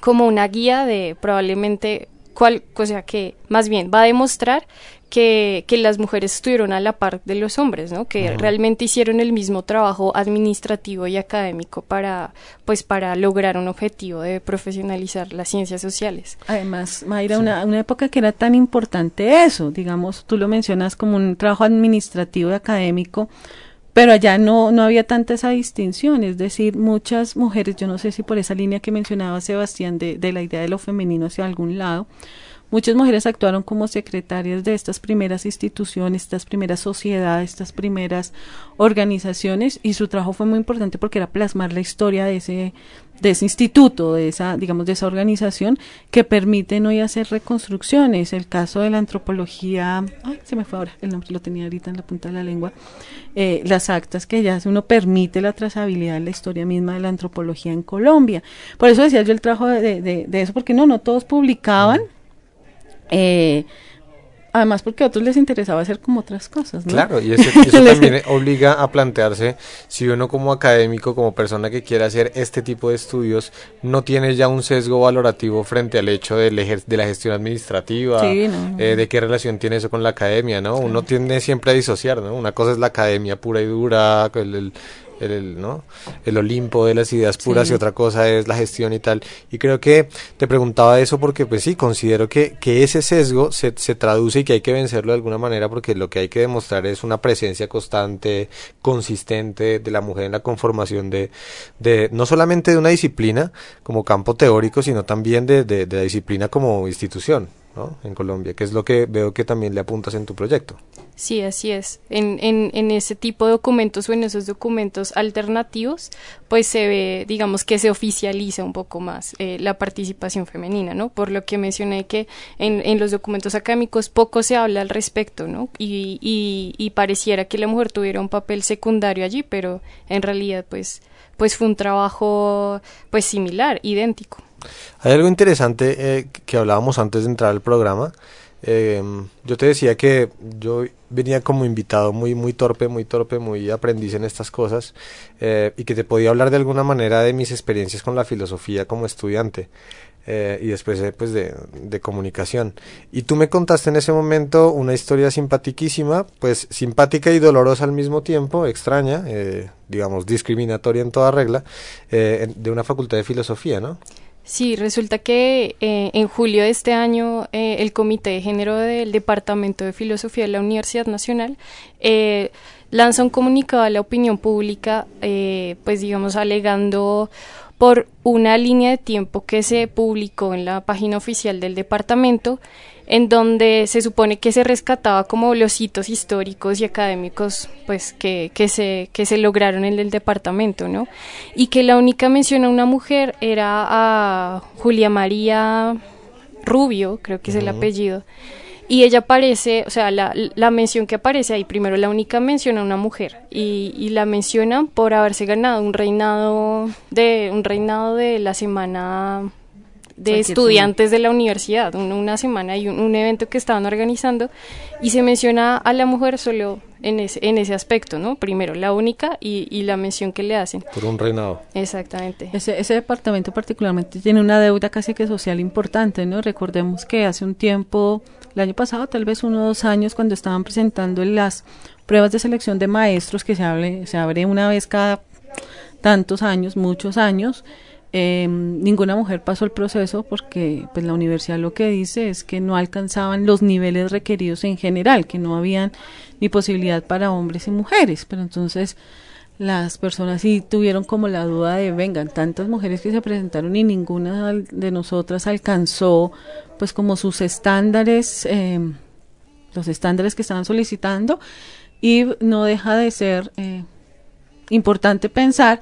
como una guía de probablemente cuál o sea que más bien va a demostrar que, que, las mujeres estuvieron a la par de los hombres, ¿no? Que uh -huh. realmente hicieron el mismo trabajo administrativo y académico para, pues, para lograr un objetivo de profesionalizar las ciencias sociales. Además, Mayra, sí. una, una época que era tan importante eso, digamos, tú lo mencionas como un trabajo administrativo y académico, pero allá no, no había tanta esa distinción, es decir, muchas mujeres, yo no sé si por esa línea que mencionaba Sebastián de, de la idea de lo femenino hacia algún lado, Muchas mujeres actuaron como secretarias de estas primeras instituciones, estas primeras sociedades, estas primeras organizaciones y su trabajo fue muy importante porque era plasmar la historia de ese de ese instituto, de esa digamos de esa organización que permiten hoy hacer reconstrucciones. El caso de la antropología, ay, se me fue ahora, el nombre lo tenía ahorita en la punta de la lengua. Eh, las actas que ya uno permite la trazabilidad de la historia misma de la antropología en Colombia. Por eso decía yo el trabajo de, de, de eso porque no no todos publicaban. Eh, además porque a otros les interesaba hacer como otras cosas, ¿no? Claro, y eso, eso también obliga a plantearse si uno como académico, como persona que quiere hacer este tipo de estudios, no tiene ya un sesgo valorativo frente al hecho de, de la gestión administrativa, sí, no, no. Eh, de qué relación tiene eso con la academia, ¿no? Uno tiende siempre a disociar, ¿no? Una cosa es la academia pura y dura, el, el el, el, ¿no? el Olimpo de las ideas puras sí. y otra cosa es la gestión y tal. Y creo que te preguntaba eso porque pues sí, considero que, que ese sesgo se, se traduce y que hay que vencerlo de alguna manera porque lo que hay que demostrar es una presencia constante, consistente de la mujer en la conformación de, de no solamente de una disciplina como campo teórico, sino también de, de, de la disciplina como institución. En Colombia, que es lo que veo que también le apuntas en tu proyecto. Sí, así es. En, en, en ese tipo de documentos o en esos documentos alternativos, pues se ve, digamos, que se oficializa un poco más eh, la participación femenina, ¿no? Por lo que mencioné que en, en los documentos académicos poco se habla al respecto, ¿no? Y, y, y pareciera que la mujer tuviera un papel secundario allí, pero en realidad, pues, pues fue un trabajo, pues, similar, idéntico. Hay algo interesante eh, que hablábamos antes de entrar al programa. Eh, yo te decía que yo venía como invitado muy muy torpe, muy torpe, muy aprendiz en estas cosas eh, y que te podía hablar de alguna manera de mis experiencias con la filosofía como estudiante eh, y después pues de, de, comunicación. Y tú me contaste en ese momento una historia simpatiquísima, pues simpática y dolorosa al mismo tiempo, extraña, digamos discriminatoria en toda regla, de una facultad de filosofía, ¿no? Sí, resulta que eh, en julio de este año eh, el Comité de Género del Departamento de Filosofía de la Universidad Nacional eh, lanza un comunicado a la opinión pública, pues digamos alegando por una línea de tiempo que se publicó en la página oficial del departamento en donde se supone que se rescataba como los hitos históricos y académicos pues que, que se que se lograron en el departamento no y que la única mención a una mujer era a Julia María Rubio creo que es uh -huh. el apellido y ella aparece, o sea, la, la mención que aparece ahí, primero la única mención a una mujer y, y la mencionan por haberse ganado un reinado de un reinado de la semana de estudiantes de la universidad, una semana y un, evento que estaban organizando y se menciona a la mujer solo en ese, en ese aspecto, ¿no? Primero, la única y, y la mención que le hacen. Por un reinado. Exactamente. Ese, ese departamento particularmente tiene una deuda casi que social importante, ¿no? Recordemos que hace un tiempo, el año pasado, tal vez uno o dos años, cuando estaban presentando las pruebas de selección de maestros que se, abre, se abre una vez cada tantos años, muchos años, eh, ninguna mujer pasó el proceso porque pues la universidad lo que dice es que no alcanzaban los niveles requeridos en general, que no habían ni posibilidad para hombres y mujeres, pero entonces las personas sí tuvieron como la duda de vengan tantas mujeres que se presentaron y ninguna de nosotras alcanzó pues como sus estándares eh, los estándares que estaban solicitando y no deja de ser eh, importante pensar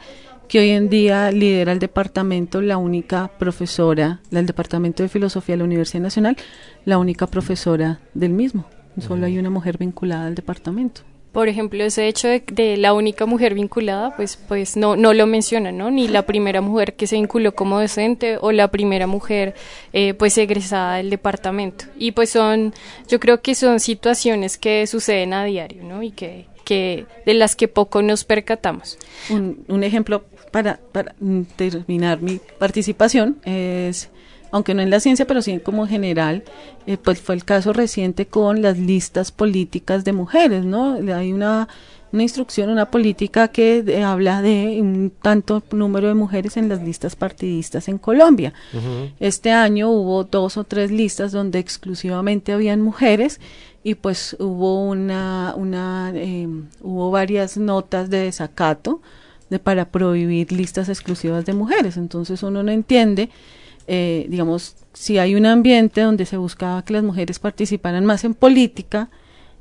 que hoy en día lidera el departamento la única profesora, del departamento de filosofía de la Universidad Nacional, la única profesora del mismo. Solo hay una mujer vinculada al departamento. Por ejemplo, ese hecho de, la única mujer vinculada, pues, pues no, no lo menciona, ¿no? Ni la primera mujer que se vinculó como docente o la primera mujer, eh, pues, egresada del departamento. Y pues son, yo creo que son situaciones que suceden a diario, ¿no? Y que, que de las que poco nos percatamos. Un, un ejemplo para, para terminar mi participación es aunque no en la ciencia, pero sí como general, eh, pues fue el caso reciente con las listas políticas de mujeres, ¿no? Hay una, una instrucción, una política que habla de un tanto número de mujeres en las listas partidistas en Colombia. Este año hubo dos o tres listas donde exclusivamente habían mujeres y pues hubo una, una eh, hubo varias notas de desacato de, para prohibir listas exclusivas de mujeres. Entonces uno no entiende eh, digamos, si hay un ambiente donde se buscaba que las mujeres participaran más en política,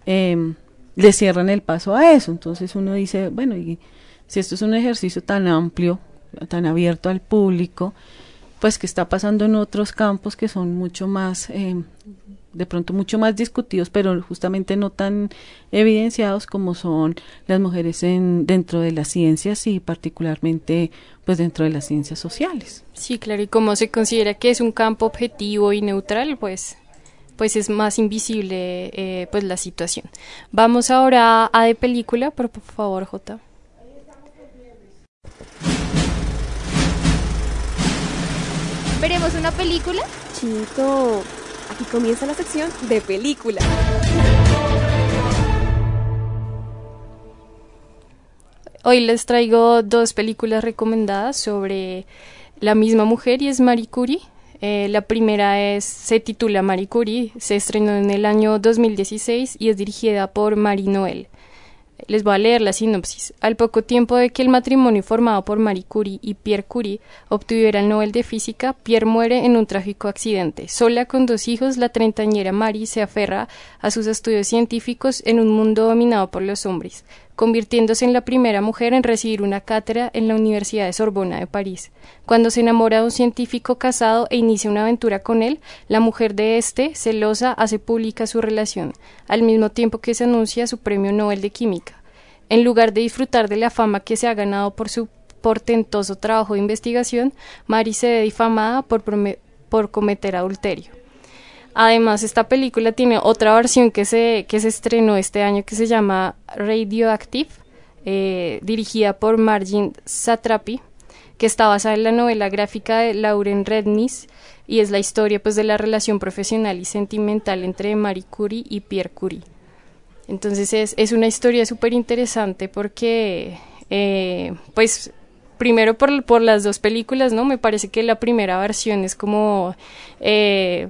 eh, le cierran el paso a eso. Entonces uno dice, bueno, y si esto es un ejercicio tan amplio, tan abierto al público, pues que está pasando en otros campos que son mucho más eh, de pronto mucho más discutidos, pero justamente no tan evidenciados como son las mujeres en, dentro de las ciencias y particularmente pues dentro de las ciencias sociales. Sí, claro, y como se considera que es un campo objetivo y neutral, pues pues es más invisible eh, pues la situación. Vamos ahora a de película, por, por favor, J. ¿Veremos una película? Chito, Aquí comienza la sección de película. Hoy les traigo dos películas recomendadas sobre la misma mujer y es Marie Curie. Eh, la primera es, se titula Marie Curie, se estrenó en el año 2016 y es dirigida por Marie Noël. Les voy a leer la sinopsis. Al poco tiempo de que el matrimonio formado por Marie Curie y Pierre Curie obtuviera el Nobel de Física, Pierre muere en un trágico accidente. Sola con dos hijos, la treintañera Marie se aferra a sus estudios científicos en un mundo dominado por los hombres convirtiéndose en la primera mujer en recibir una cátedra en la Universidad de Sorbona de París. Cuando se enamora de un científico casado e inicia una aventura con él, la mujer de este, celosa, hace pública su relación, al mismo tiempo que se anuncia su premio Nobel de Química. En lugar de disfrutar de la fama que se ha ganado por su portentoso trabajo de investigación, Mary se ve difamada por, por cometer adulterio. Además, esta película tiene otra versión que se, que se estrenó este año que se llama Radioactive, eh, dirigida por Margin Satrapi, que está basada en la novela gráfica de Lauren Rednis y es la historia pues de la relación profesional y sentimental entre Marie Curie y Pierre Curie. Entonces es, es una historia súper interesante porque eh, pues primero por, por las dos películas, ¿no? Me parece que la primera versión es como eh,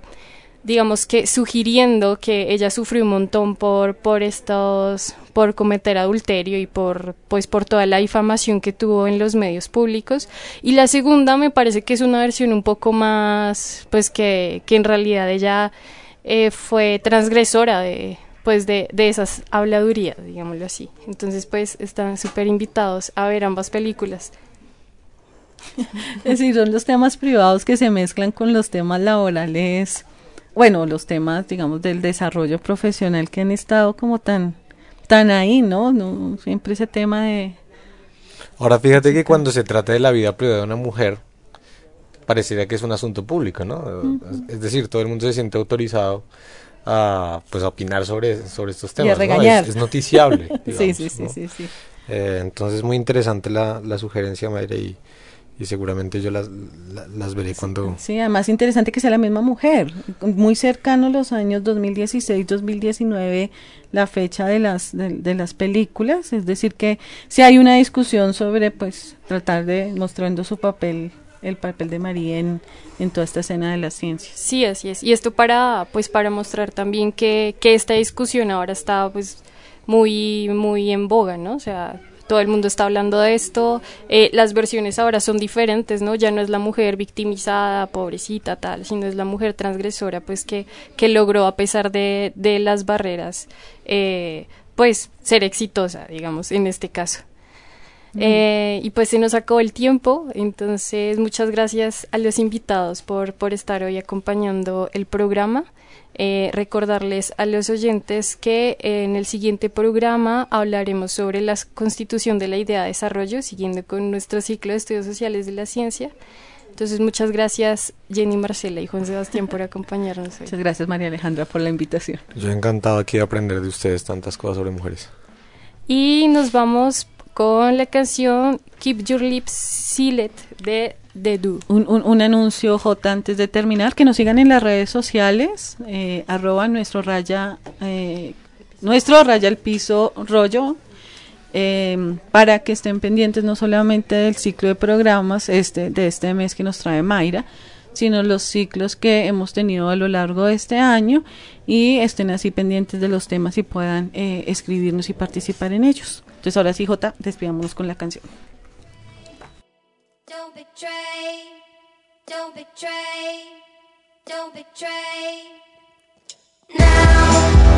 digamos que sugiriendo que ella sufrió un montón por por estos por cometer adulterio y por pues por toda la difamación que tuvo en los medios públicos. Y la segunda me parece que es una versión un poco más pues que, que en realidad ella eh, fue transgresora de pues de, de esas habladurías digámoslo así. Entonces pues están súper invitados a ver ambas películas. Es decir, son los temas privados que se mezclan con los temas laborales bueno, los temas, digamos, del desarrollo profesional que han estado como tan, tan ahí, ¿no? no siempre ese tema de... Ahora fíjate que cuando se trata de la vida privada de una mujer, parecería que es un asunto público, ¿no? Es decir, todo el mundo se siente autorizado a pues a opinar sobre, sobre estos temas. Es, noticiable. sí, sí, sí, sí, sí. Eh, entonces muy interesante la, la sugerencia, Mayra, y, y seguramente yo las, las, veré cuando... Sí, además interesante que sea la misma mujer. Muy cercano a los años 2016-2019, la fecha de las, de, las películas. Es decir, que si hay una discusión sobre pues tratar de mostrando su papel el papel de María en, en, toda esta escena de la ciencia. Sí, así es. Y esto para, pues, para mostrar también que, que esta discusión ahora está, pues, muy, muy en boga, ¿no? O sea, todo el mundo está hablando de esto, eh, las versiones ahora son diferentes, ¿no? Ya no es la mujer victimizada, pobrecita, tal, sino es la mujer transgresora, pues que, que logró a pesar de, de las barreras, eh, pues ser exitosa, digamos, en este caso. Eh, y pues se nos acabó el tiempo, entonces muchas gracias a los invitados por, por estar hoy acompañando el programa. Eh, recordarles a los oyentes que en el siguiente programa hablaremos sobre la constitución de la idea de desarrollo, siguiendo con nuestro ciclo de estudios sociales de la ciencia. Entonces, muchas gracias Jenny Marcela y Juan Sebastián por acompañarnos. Muchas gracias María Alejandra por la invitación. Yo encantado aquí de aprender de ustedes tantas cosas sobre mujeres. Y nos vamos con la canción Keep Your Lips Sealed de The Do. Un, un, anuncio, J, antes de terminar, que nos sigan en las redes sociales, eh, arroba nuestro raya, eh, nuestro raya al piso rollo, eh, para que estén pendientes no solamente del ciclo de programas este, de este mes que nos trae Mayra, sino los ciclos que hemos tenido a lo largo de este año y estén así pendientes de los temas y puedan eh, escribirnos y participar en ellos. Entonces ahora sí, Jota, despidámonos con la canción. Don't betray, don't betray, don't betray. Now